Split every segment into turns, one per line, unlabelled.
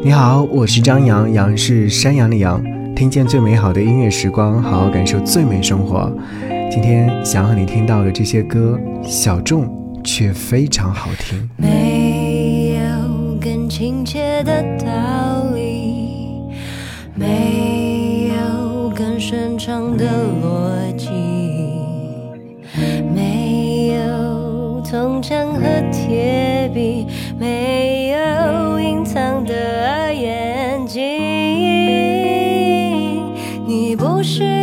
你好，我是张扬，杨是山羊的羊。听见最美好的音乐时光，好好感受最美生活。今天想和你听到的这些歌，小众却非常好听。
没有更亲切的道理，没有更顺畅的逻辑，没有铜墙和铁壁，没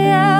不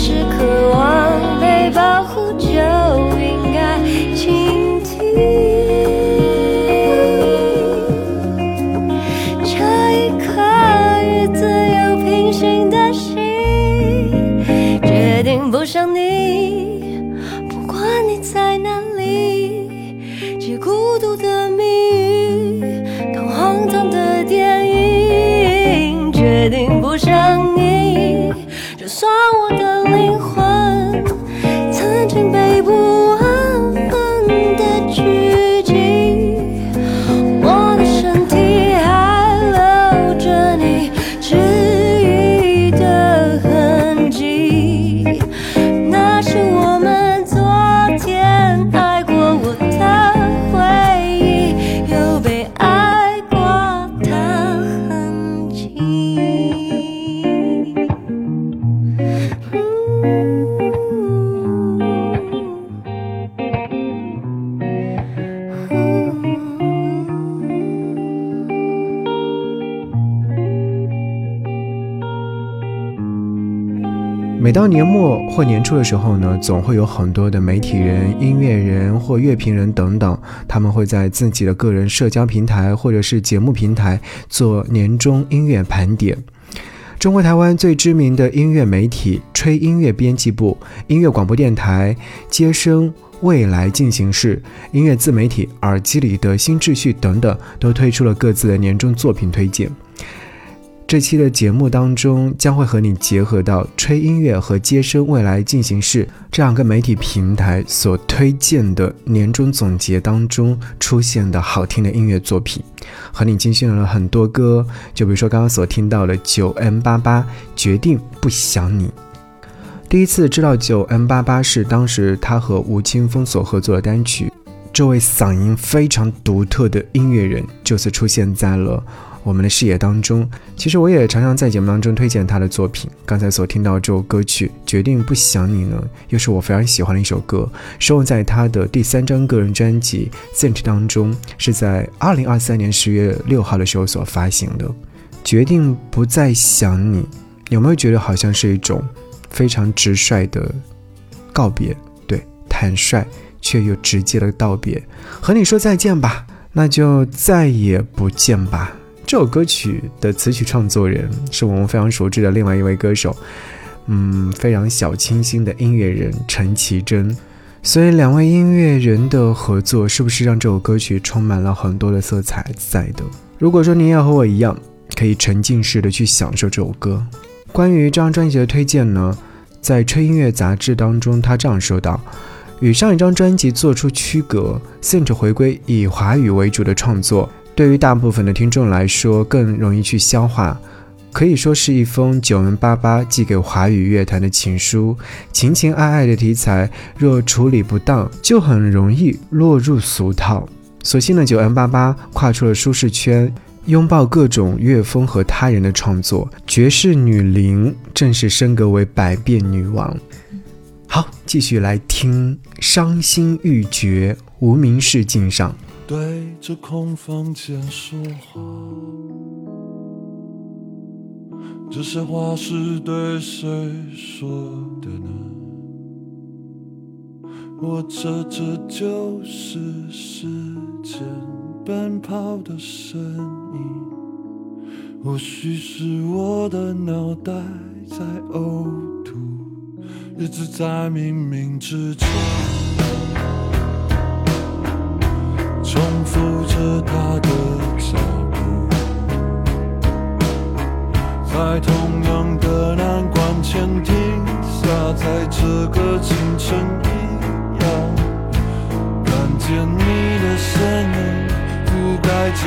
是渴望被保护，着。
到年末或年初的时候呢，总会有很多的媒体人、音乐人或乐评人等等，他们会在自己的个人社交平台或者是节目平台做年终音乐盘点。中国台湾最知名的音乐媒体吹音乐编辑部、音乐广播电台、接生、未来进行式、音乐自媒体耳机里的新秩序等等，都推出了各自的年终作品推荐。这期的节目当中，将会和你结合到吹音乐和接生未来进行式这两个媒体平台所推荐的年终总结当中出现的好听的音乐作品，和你精选了很多歌，就比如说刚刚所听到的九 M 八八决定不想你。第一次知道九 M 八八是当时他和吴青峰所合作的单曲，这位嗓音非常独特的音乐人就此出现在了我们的视野当中。其实我也常常在节目当中推荐他的作品。刚才所听到这首歌曲《决定不想你》呢，又是我非常喜欢的一首歌，收录在他的第三张个人专辑《Cent》当中，是在二零二三年十月六号的时候所发行的。决定不再想你，有没有觉得好像是一种非常直率的告别？对，坦率却又直接的道别，和你说再见吧，那就再也不见吧。这首歌曲的词曲创作人是我们非常熟知的另外一位歌手，嗯，非常小清新的音乐人陈绮贞。所以两位音乐人的合作，是不是让这首歌曲充满了很多的色彩在的？如果说你也和我一样，可以沉浸式的去享受这首歌。关于这张专辑的推荐呢，在《吹音乐》杂志当中，他这样说道：“与上一张专辑做出区隔，Saint 回归以华语为主的创作。”对于大部分的听众来说，更容易去消化，可以说是一封九恩八八寄给华语乐坛的情书。情情爱爱的题材，若处理不当，就很容易落入俗套。所幸呢，九恩八八跨出了舒适圈，拥抱各种乐风和他人的创作。爵士女伶正式升格为百变女王。好，继续来听《伤心欲绝》，无名氏敬上。
对着空房间说话，这些话是对谁说的呢？我这这就是时间奔跑的声音？或许是我的脑袋在呕吐，日子在冥冥之中。重复着他的脚步，在同样的难关前停下，在这个清晨一样，看见你的身影覆盖着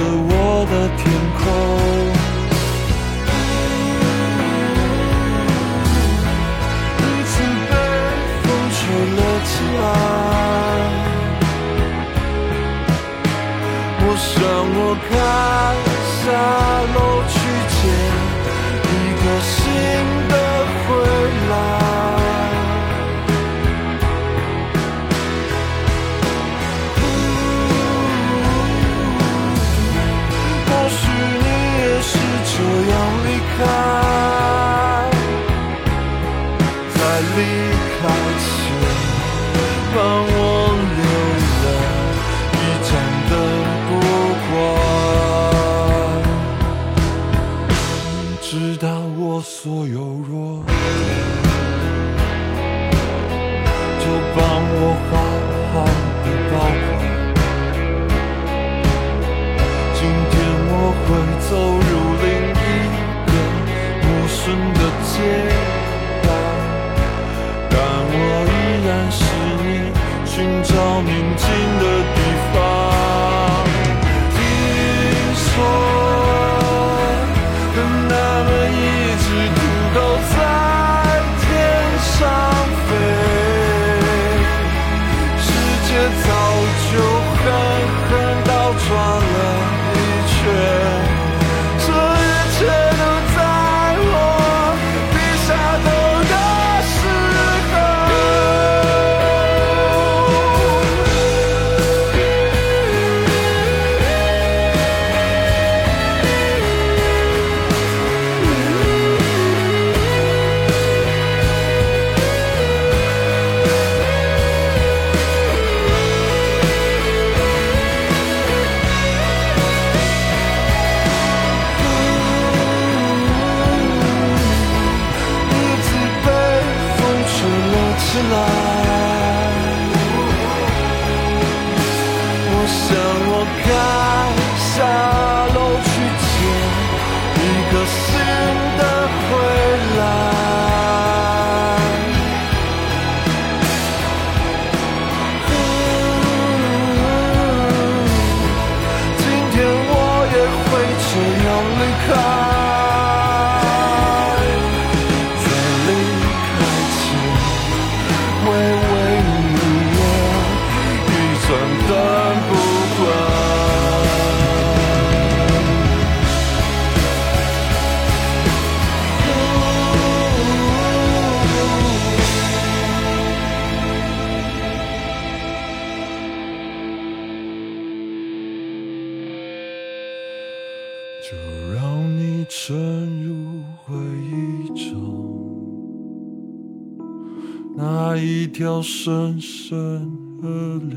一条深深河流，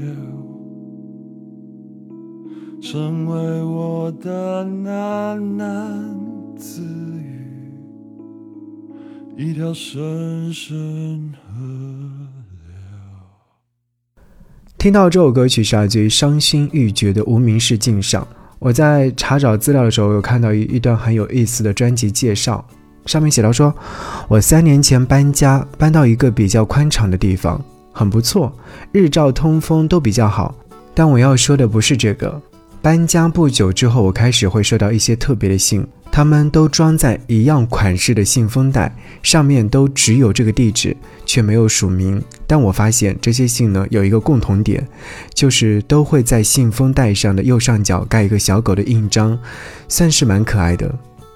成为我的喃喃自语，一条深深河流。
听到这首歌曲是来自于伤心欲绝的无名氏敬上。我在查找资料的时候，有看到一一段很有意思的专辑介绍，上面写到说，我三年前搬家，搬到一个比较宽敞的地方，很不错，日照通风都比较好。但我要说的不是这个。搬家不久之后，我开始会收到一些特别的信，他们都装在一样款式的信封袋，上面都只有这个地址，却没有署名。但我发现这些信呢有一个共同点，就是都会在信封袋上的右上角盖一个小狗的印章，算是蛮可爱的。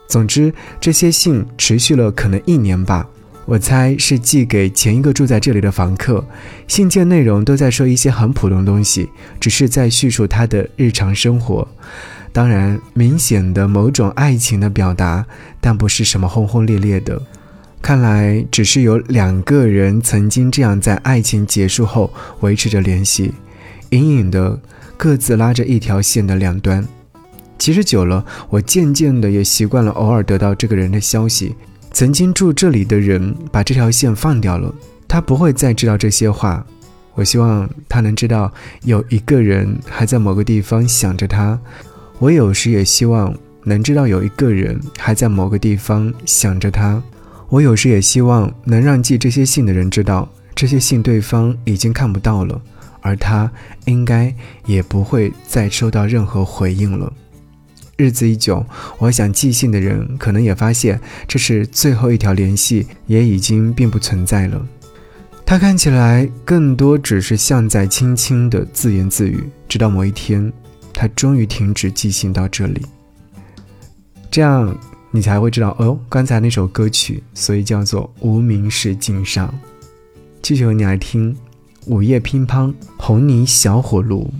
总之，这些信持续了可能一年吧。我猜是寄给前一个住在这里的房客，信件内容都在说一些很普通东西，只是在叙述他的日常生活。当然，明显的某种爱情的表达，但不是什么轰轰烈烈的。看来只是有两个人曾经这样在爱情结束后维持着联系，隐隐的各自拉着一条线的两端。其实久了，我渐渐的也习惯了偶尔得到这个人的消息。曾经住这里的人把这条线放掉了，他不会再知道这些话。我希望他能知道有一个人还在某个地方想着他。我有时也希望能知道有一个人还在某个地方想着他。我有时也希望能让寄这些信的人知道，这些信对方已经看不到了，而他应该也不会再收到任何回应了。日子一久，我想寄信的人可能也发现这是最后一条联系，也已经并不存在了。他看起来更多只是像在轻轻的自言自语，直到某一天，他终于停止寄信到这里。这样你才会知道哦，刚才那首歌曲，所以叫做《无名氏敬上》。继续和你来听《午夜乒乓》，红泥小火炉。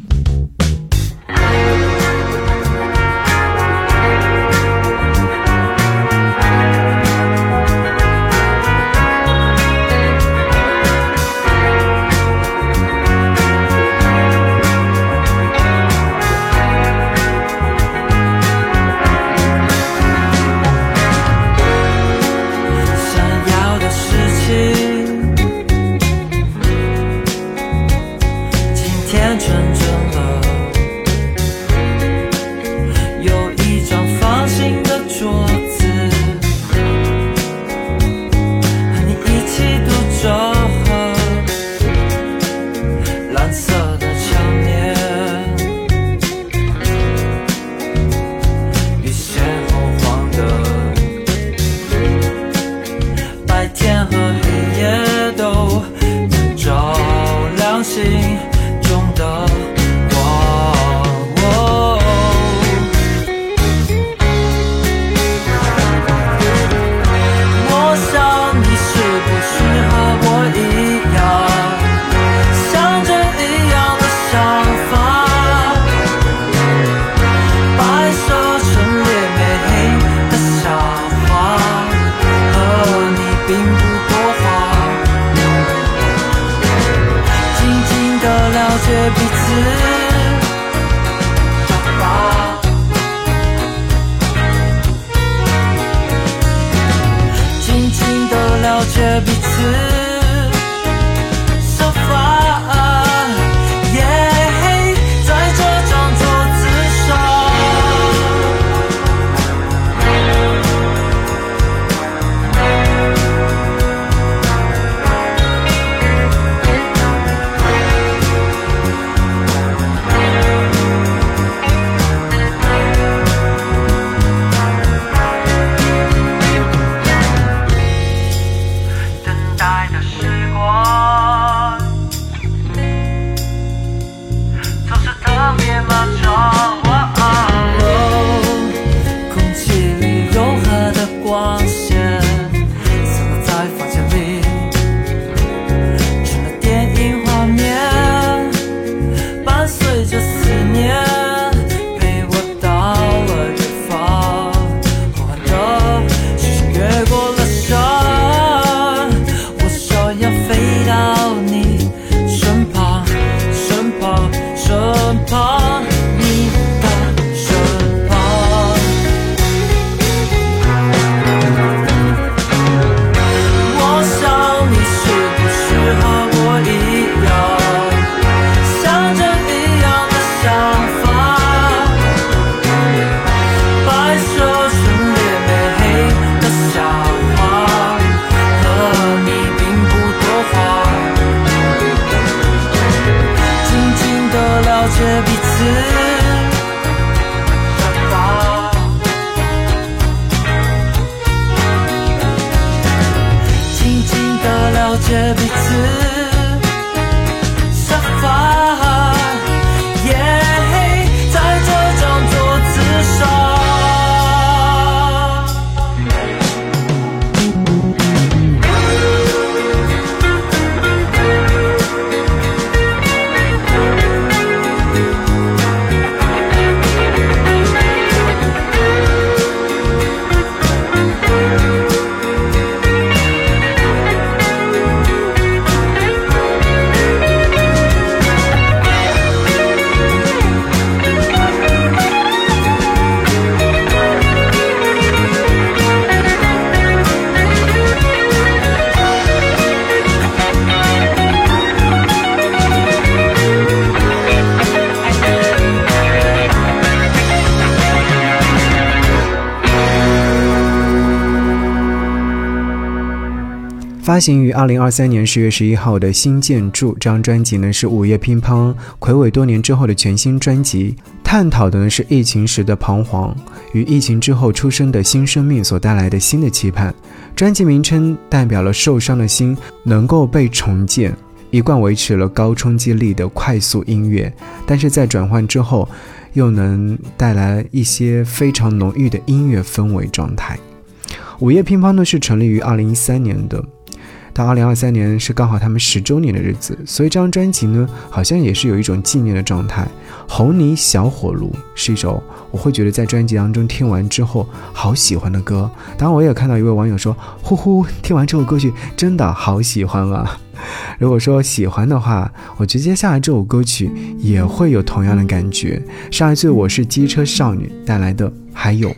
发行于二零二三年十月十一号的新建筑这张专辑呢，是午夜乒乓魁伟多年之后的全新专辑，探讨的呢是疫情时的彷徨与疫情之后出生的新生命所带来的新的期盼。专辑名称代表了受伤的心能够被重建，一贯维持了高冲击力的快速音乐，但是在转换之后，又能带来一些非常浓郁的音乐氛围状态。午夜乒乓呢是成立于二零一三年的。到二零二三年是刚好他们十周年的日子，所以这张专辑呢，好像也是有一种纪念的状态。红泥小火炉是一首我会觉得在专辑当中听完之后好喜欢的歌。当然，我也看到一位网友说：“呼呼，听完这首歌曲真的好喜欢啊！” 如果说喜欢的话，我觉得接下来这首歌曲也会有同样的感觉。上一次我是机车少女带来的，还有。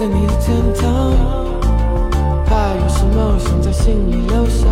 在你的天堂，怕有什么想在心里留下？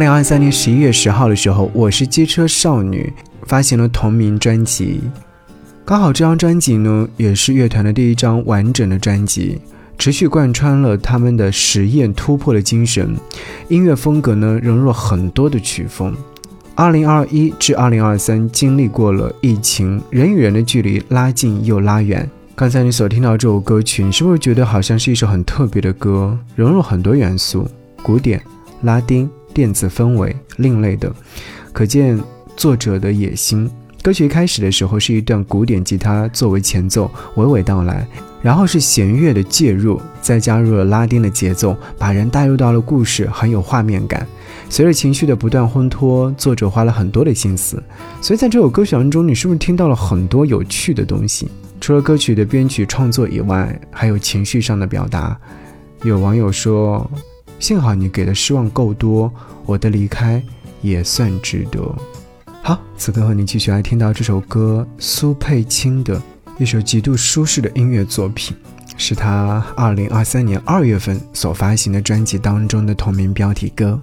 零二三年十一月十号的时候，我是机车少女发行了同名专辑。刚好这张专辑呢，也是乐团的第一张完整的专辑，持续贯穿了他们的实验突破的精神。音乐风格呢，融入了很多的曲风。二零二一至二零二三经历过了疫情，人与人的距离拉近又拉远。刚才你所听到这首歌曲，你是不是觉得好像是一首很特别的歌，融入很多元素，古典、拉丁、电子氛围，另类的，可见作者的野心。歌曲一开始的时候是一段古典吉他作为前奏娓娓道来，然后是弦乐的介入，再加入了拉丁的节奏，把人带入到了故事，很有画面感。随着情绪的不断烘托，作者花了很多的心思，所以在这首歌曲当中，你是不是听到了很多有趣的东西？除了歌曲的编曲创作以外，还有情绪上的表达。有网友说：“幸好你给的失望够多，我的离开也算值得。”好，此刻和你继续来听到这首歌，苏佩青的一首极度舒适的音乐作品，是他二零二三年二月份所发行的专辑当中的同名标题歌。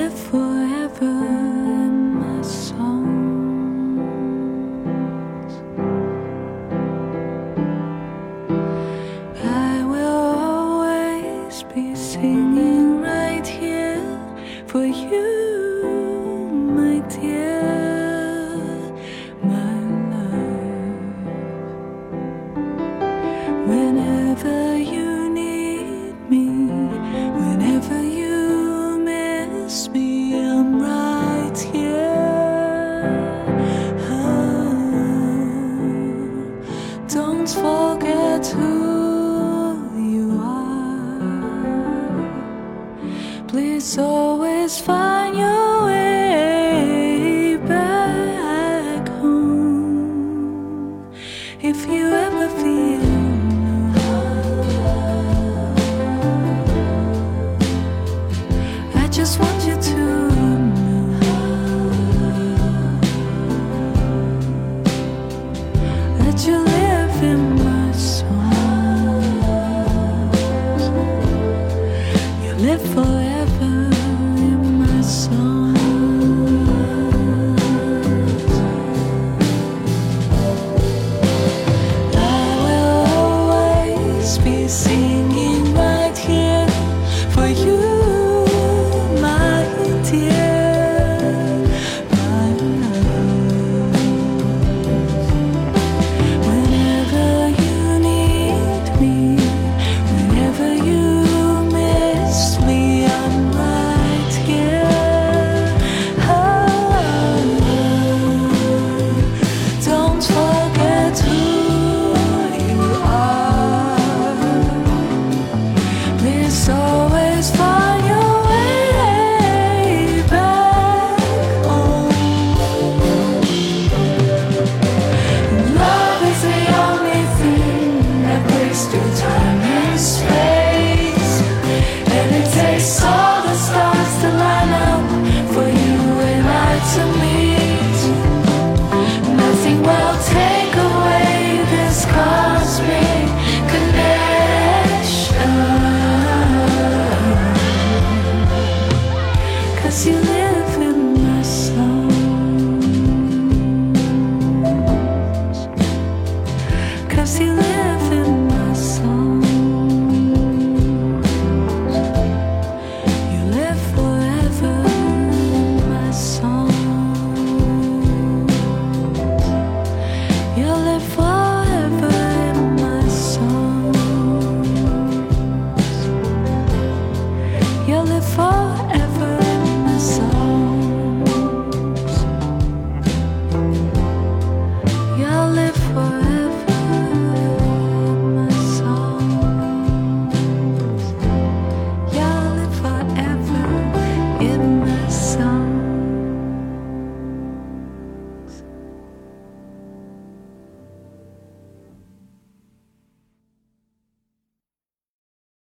live forever.
if you ever feel